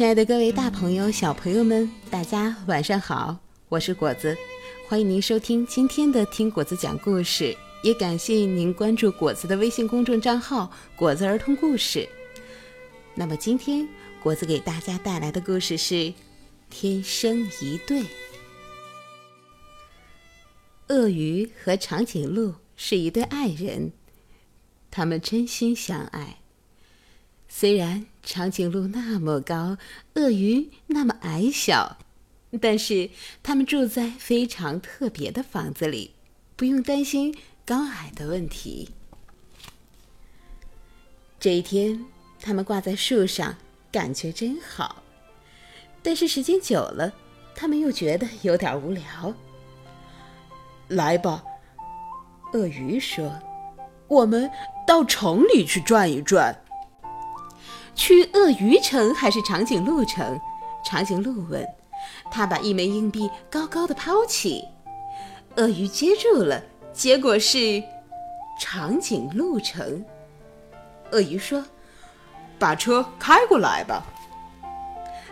亲爱的各位大朋友、小朋友们，大家晚上好！我是果子，欢迎您收听今天的《听果子讲故事》，也感谢您关注果子的微信公众账号“果子儿童故事”。那么今天果子给大家带来的故事是《天生一对》。鳄鱼和长颈鹿是一对爱人，他们真心相爱。虽然长颈鹿那么高，鳄鱼那么矮小，但是他们住在非常特别的房子里，不用担心高矮的问题。这一天，他们挂在树上，感觉真好。但是时间久了，他们又觉得有点无聊。来吧，鳄鱼说：“我们到城里去转一转。”去鳄鱼城还是长颈鹿城？长颈鹿问。他把一枚硬币高高的抛起，鳄鱼接住了，结果是长颈鹿城。鳄鱼说：“把车开过来吧。”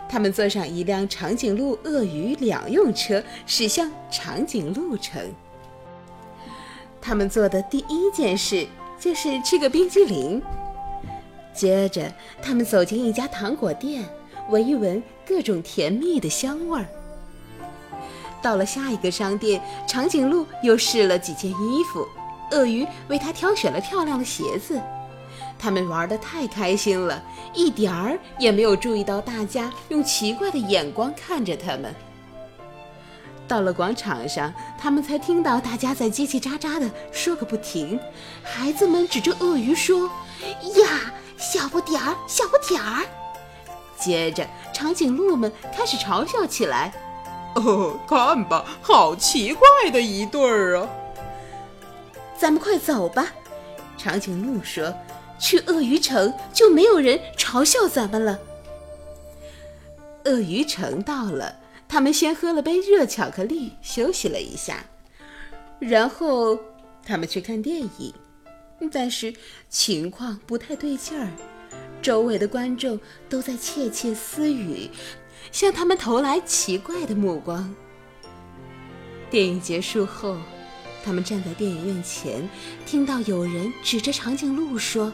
他们坐上一辆长颈鹿、鳄鱼两用车，驶向长颈鹿城。他们做的第一件事就是吃个冰激凌。接着，他们走进一家糖果店，闻一闻各种甜蜜的香味儿。到了下一个商店，长颈鹿又试了几件衣服，鳄鱼为他挑选了漂亮的鞋子。他们玩得太开心了，一点儿也没有注意到大家用奇怪的眼光看着他们。到了广场上，他们才听到大家在叽叽喳喳地说个不停。孩子们指着鳄鱼说：“呀！”小不点儿，小不点儿。接着，长颈鹿们开始嘲笑起来：“哦，看吧，好奇怪的一对儿啊！”咱们快走吧，长颈鹿说：“去鳄鱼城就没有人嘲笑咱们了。”鳄鱼城到了，他们先喝了杯热巧克力，休息了一下，然后他们去看电影。但是情况不太对劲儿，周围的观众都在窃窃私语，向他们投来奇怪的目光。电影结束后，他们站在电影院前，听到有人指着长颈鹿说：“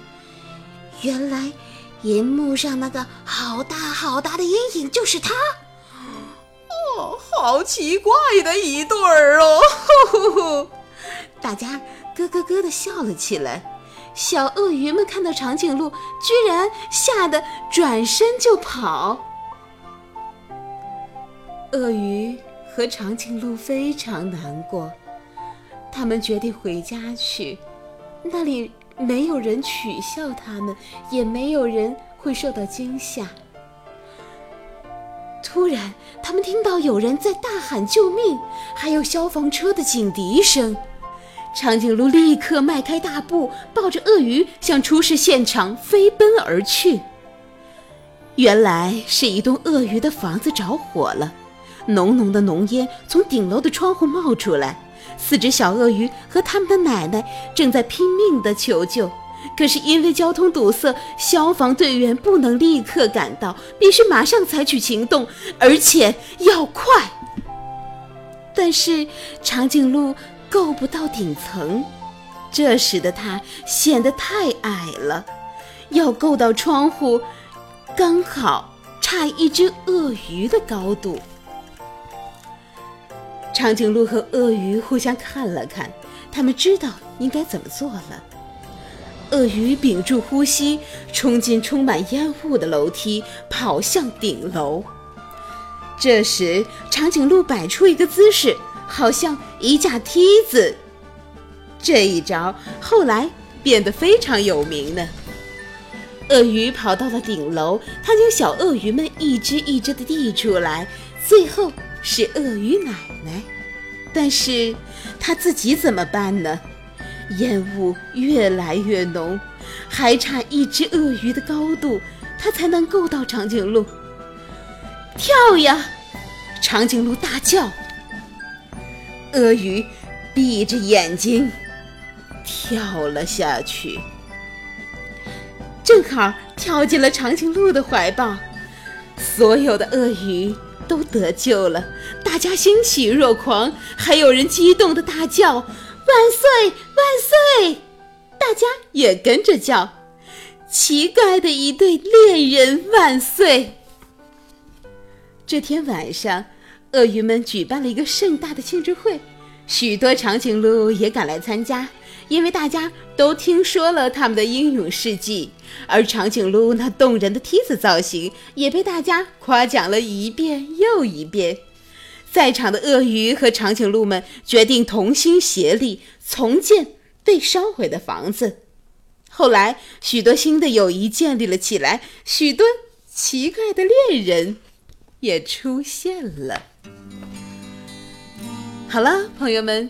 原来，银幕上那个好大好大的阴影就是他。”哦，好奇怪的一对儿哦！大家。咯咯咯的笑了起来，小鳄鱼们看到长颈鹿，居然吓得转身就跑。鳄鱼和长颈鹿非常难过，他们决定回家去，那里没有人取笑他们，也没有人会受到惊吓。突然，他们听到有人在大喊救命，还有消防车的警笛声。长颈鹿立刻迈开大步，抱着鳄鱼向出事现场飞奔而去。原来是一栋鳄鱼的房子着火了，浓浓的浓烟从顶楼的窗户冒出来。四只小鳄鱼和他们的奶奶正在拼命地求救，可是因为交通堵塞，消防队员不能立刻赶到，必须马上采取行动，而且要快。但是长颈鹿。够不到顶层，这使得它显得太矮了。要够到窗户，刚好差一只鳄鱼的高度。长颈鹿和鳄鱼互相看了看，他们知道应该怎么做了。鳄鱼屏住呼吸，冲进充满烟雾的楼梯，跑向顶楼。这时，长颈鹿摆出一个姿势。好像一架梯子，这一招后来变得非常有名呢。鳄鱼跑到了顶楼，它将小鳄鱼们一只一只的递出来，最后是鳄鱼奶奶。但是它自己怎么办呢？烟雾越来越浓，还差一只鳄鱼的高度，它才能够到长颈鹿。跳呀！长颈鹿大叫。鳄鱼闭着眼睛跳了下去，正好跳进了长颈鹿的怀抱。所有的鳄鱼都得救了，大家欣喜若狂，还有人激动的大叫：“万岁，万岁！”大家也跟着叫：“奇怪的一对恋人万岁！”这天晚上，鳄鱼们举办了一个盛大的庆祝会，许多长颈鹿也赶来参加，因为大家都听说了他们的英勇事迹，而长颈鹿那动人的梯子造型也被大家夸奖了一遍又一遍。在场的鳄鱼和长颈鹿们决定同心协力重建被烧毁的房子。后来，许多新的友谊建立了起来，许多奇怪的恋人。也出现了。好了，朋友们，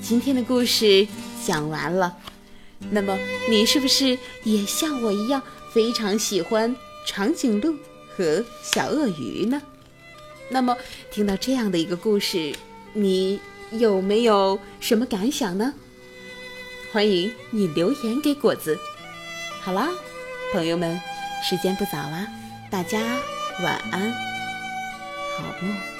今天的故事讲完了。那么，你是不是也像我一样非常喜欢长颈鹿和小鳄鱼呢？那么，听到这样的一个故事，你有没有什么感想呢？欢迎你留言给果子。好啦，朋友们，时间不早了，大家晚安。好梦。